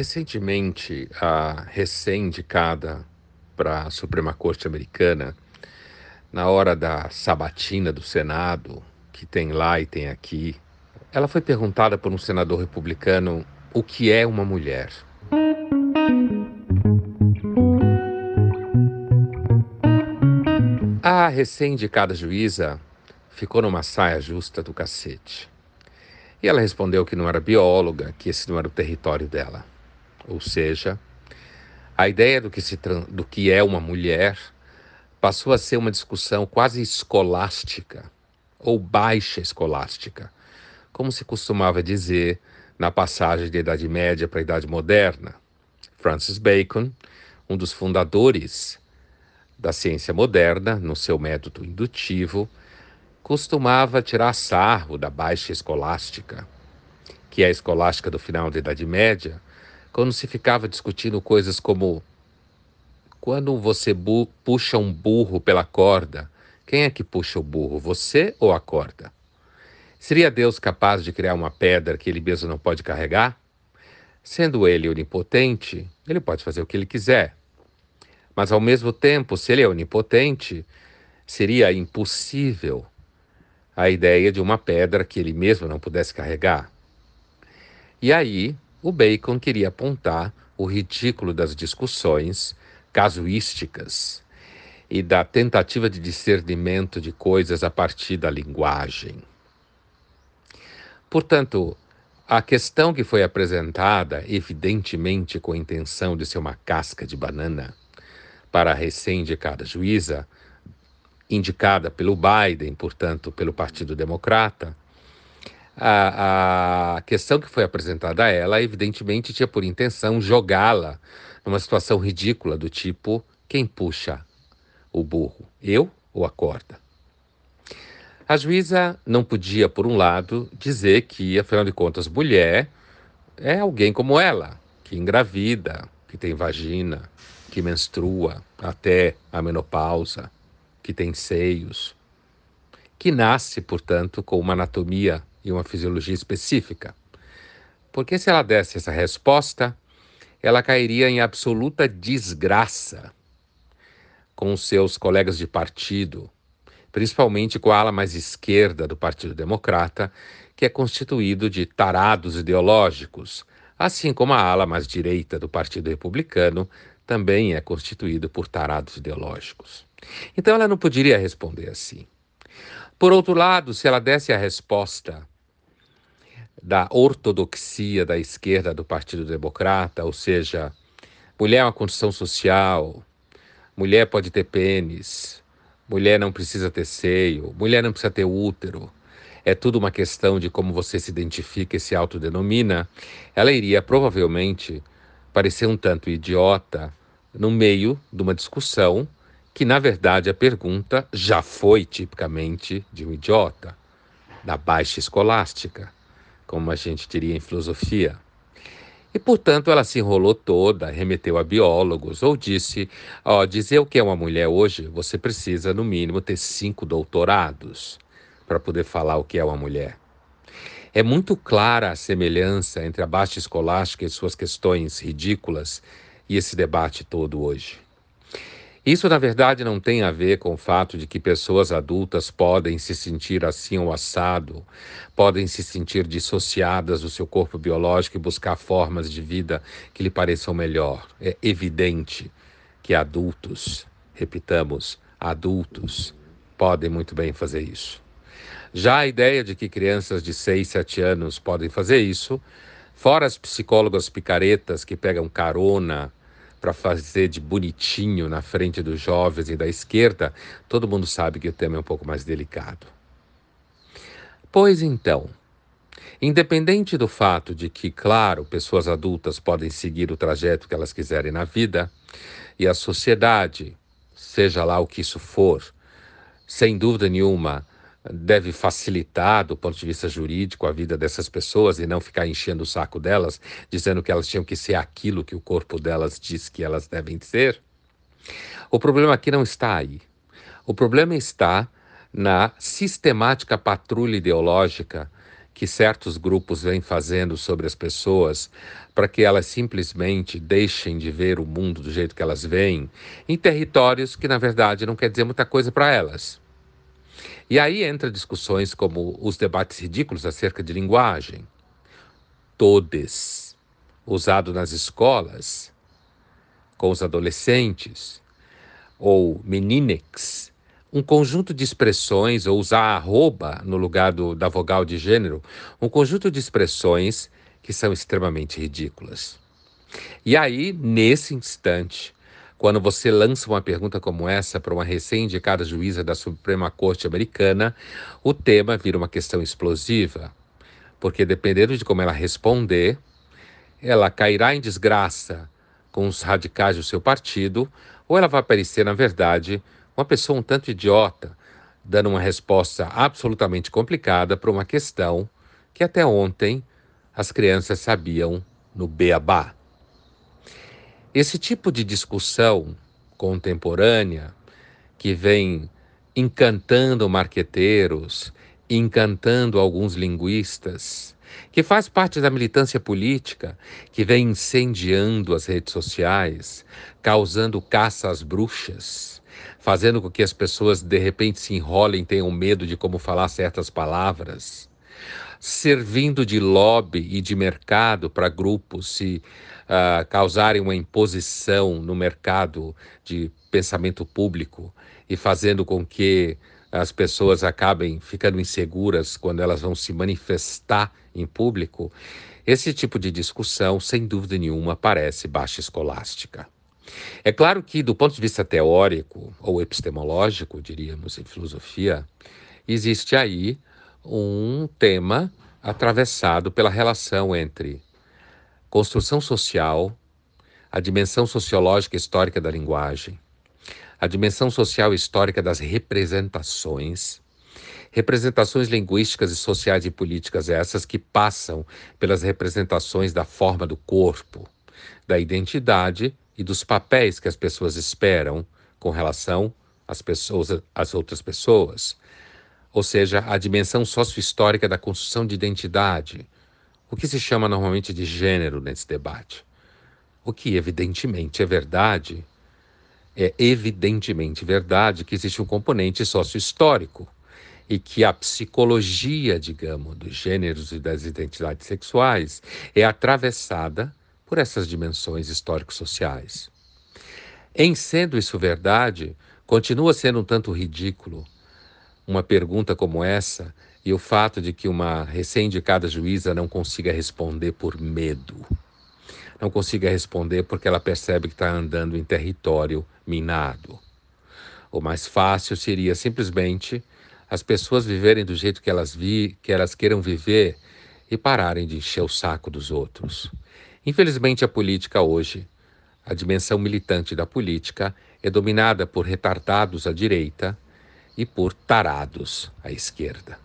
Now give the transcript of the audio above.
Recentemente, a recém-indicada para a Suprema Corte Americana, na hora da sabatina do Senado, que tem lá e tem aqui, ela foi perguntada por um senador republicano o que é uma mulher. A recém-indicada juíza ficou numa saia justa do cacete. E ela respondeu que não era bióloga, que esse não era o território dela. Ou seja, a ideia do que, se, do que é uma mulher passou a ser uma discussão quase escolástica, ou baixa escolástica, como se costumava dizer na passagem da Idade Média para a Idade Moderna. Francis Bacon, um dos fundadores da ciência moderna, no seu método indutivo, costumava tirar sarro da baixa escolástica, que é a escolástica do final da Idade Média, quando se ficava discutindo coisas como quando você puxa um burro pela corda, quem é que puxa o burro, você ou a corda? Seria Deus capaz de criar uma pedra que ele mesmo não pode carregar? Sendo ele onipotente, ele pode fazer o que ele quiser. Mas ao mesmo tempo, se ele é onipotente, seria impossível a ideia de uma pedra que ele mesmo não pudesse carregar. E aí, o Bacon queria apontar o ridículo das discussões casuísticas e da tentativa de discernimento de coisas a partir da linguagem. Portanto, a questão que foi apresentada, evidentemente com a intenção de ser uma casca de banana, para a recém-indicada juíza, indicada pelo Biden, portanto, pelo Partido Democrata, a, a questão que foi apresentada a ela, evidentemente, tinha por intenção jogá-la numa situação ridícula do tipo: quem puxa o burro, eu ou a corda? A juíza não podia, por um lado, dizer que, afinal de contas, mulher é alguém como ela, que engravida, que tem vagina, que menstrua até a menopausa, que tem seios, que nasce, portanto, com uma anatomia e uma fisiologia específica. Porque se ela desse essa resposta, ela cairia em absoluta desgraça com seus colegas de partido, principalmente com a ala mais esquerda do Partido Democrata, que é constituído de tarados ideológicos, assim como a ala mais direita do Partido Republicano também é constituído por tarados ideológicos. Então ela não poderia responder assim. Por outro lado, se ela desse a resposta da ortodoxia da esquerda do Partido Democrata, ou seja, mulher é uma condição social, mulher pode ter pênis, mulher não precisa ter seio, mulher não precisa ter útero, é tudo uma questão de como você se identifica e se autodenomina, ela iria provavelmente parecer um tanto idiota no meio de uma discussão que, na verdade, a pergunta já foi tipicamente de um idiota, da baixa escolástica como a gente diria em filosofia. E, portanto, ela se enrolou toda, remeteu a biólogos, ou disse: ó, dizer o que é uma mulher hoje, você precisa, no mínimo, ter cinco doutorados para poder falar o que é uma mulher. É muito clara a semelhança entre a baixa escolástica e suas questões ridículas e esse debate todo hoje. Isso, na verdade, não tem a ver com o fato de que pessoas adultas podem se sentir assim ou assado, podem se sentir dissociadas do seu corpo biológico e buscar formas de vida que lhe pareçam melhor. É evidente que adultos, repitamos, adultos, podem muito bem fazer isso. Já a ideia de que crianças de 6, 7 anos podem fazer isso, fora as psicólogas picaretas que pegam carona para fazer de bonitinho na frente dos jovens e da esquerda, todo mundo sabe que o tema é um pouco mais delicado. Pois então, independente do fato de que, claro, pessoas adultas podem seguir o trajeto que elas quiserem na vida, e a sociedade, seja lá o que isso for, sem dúvida nenhuma, deve facilitar, do ponto de vista jurídico, a vida dessas pessoas e não ficar enchendo o saco delas, dizendo que elas tinham que ser aquilo que o corpo delas diz que elas devem ser. O problema aqui não está aí. O problema está na sistemática patrulha ideológica que certos grupos vêm fazendo sobre as pessoas para que elas simplesmente deixem de ver o mundo do jeito que elas veem, em territórios que, na verdade, não quer dizer muita coisa para elas. E aí entra discussões como os debates ridículos acerca de linguagem. Todes, usado nas escolas, com os adolescentes, ou meninex, um conjunto de expressões, ou usar arroba no lugar do, da vogal de gênero, um conjunto de expressões que são extremamente ridículas. E aí, nesse instante, quando você lança uma pergunta como essa para uma recém-indicada juíza da Suprema Corte Americana, o tema vira uma questão explosiva, porque dependendo de como ela responder, ela cairá em desgraça com os radicais do seu partido, ou ela vai parecer, na verdade, uma pessoa um tanto idiota, dando uma resposta absolutamente complicada para uma questão que até ontem as crianças sabiam no beabá. Esse tipo de discussão contemporânea que vem encantando marqueteiros, encantando alguns linguistas, que faz parte da militância política, que vem incendiando as redes sociais, causando caça às bruxas, fazendo com que as pessoas de repente se enrolem, tenham medo de como falar certas palavras, servindo de lobby e de mercado para grupos se uh, causarem uma imposição no mercado de pensamento público e fazendo com que as pessoas acabem ficando inseguras quando elas vão se manifestar em público, esse tipo de discussão, sem dúvida nenhuma, parece baixa escolástica. É claro que, do ponto de vista teórico ou epistemológico, diríamos em filosofia, existe aí um tema atravessado pela relação entre construção social, a dimensão sociológica e histórica da linguagem, a dimensão social e histórica das representações, representações linguísticas e sociais e políticas essas que passam pelas representações da forma do corpo, da identidade e dos papéis que as pessoas esperam com relação às pessoas, às outras pessoas. Ou seja, a dimensão sociohistórica da construção de identidade, o que se chama normalmente de gênero nesse debate. O que evidentemente é verdade é evidentemente verdade que existe um componente sócio-histórico e que a psicologia, digamos, dos gêneros e das identidades sexuais é atravessada por essas dimensões histórico-sociais. Em sendo isso verdade, continua sendo um tanto ridículo uma pergunta como essa e o fato de que uma recém-indicada juíza não consiga responder por medo não consiga responder porque ela percebe que está andando em território minado. O mais fácil seria simplesmente as pessoas viverem do jeito que elas, vi, que elas queiram viver e pararem de encher o saco dos outros. Infelizmente, a política hoje, a dimensão militante da política, é dominada por retardados à direita e por tarados à esquerda.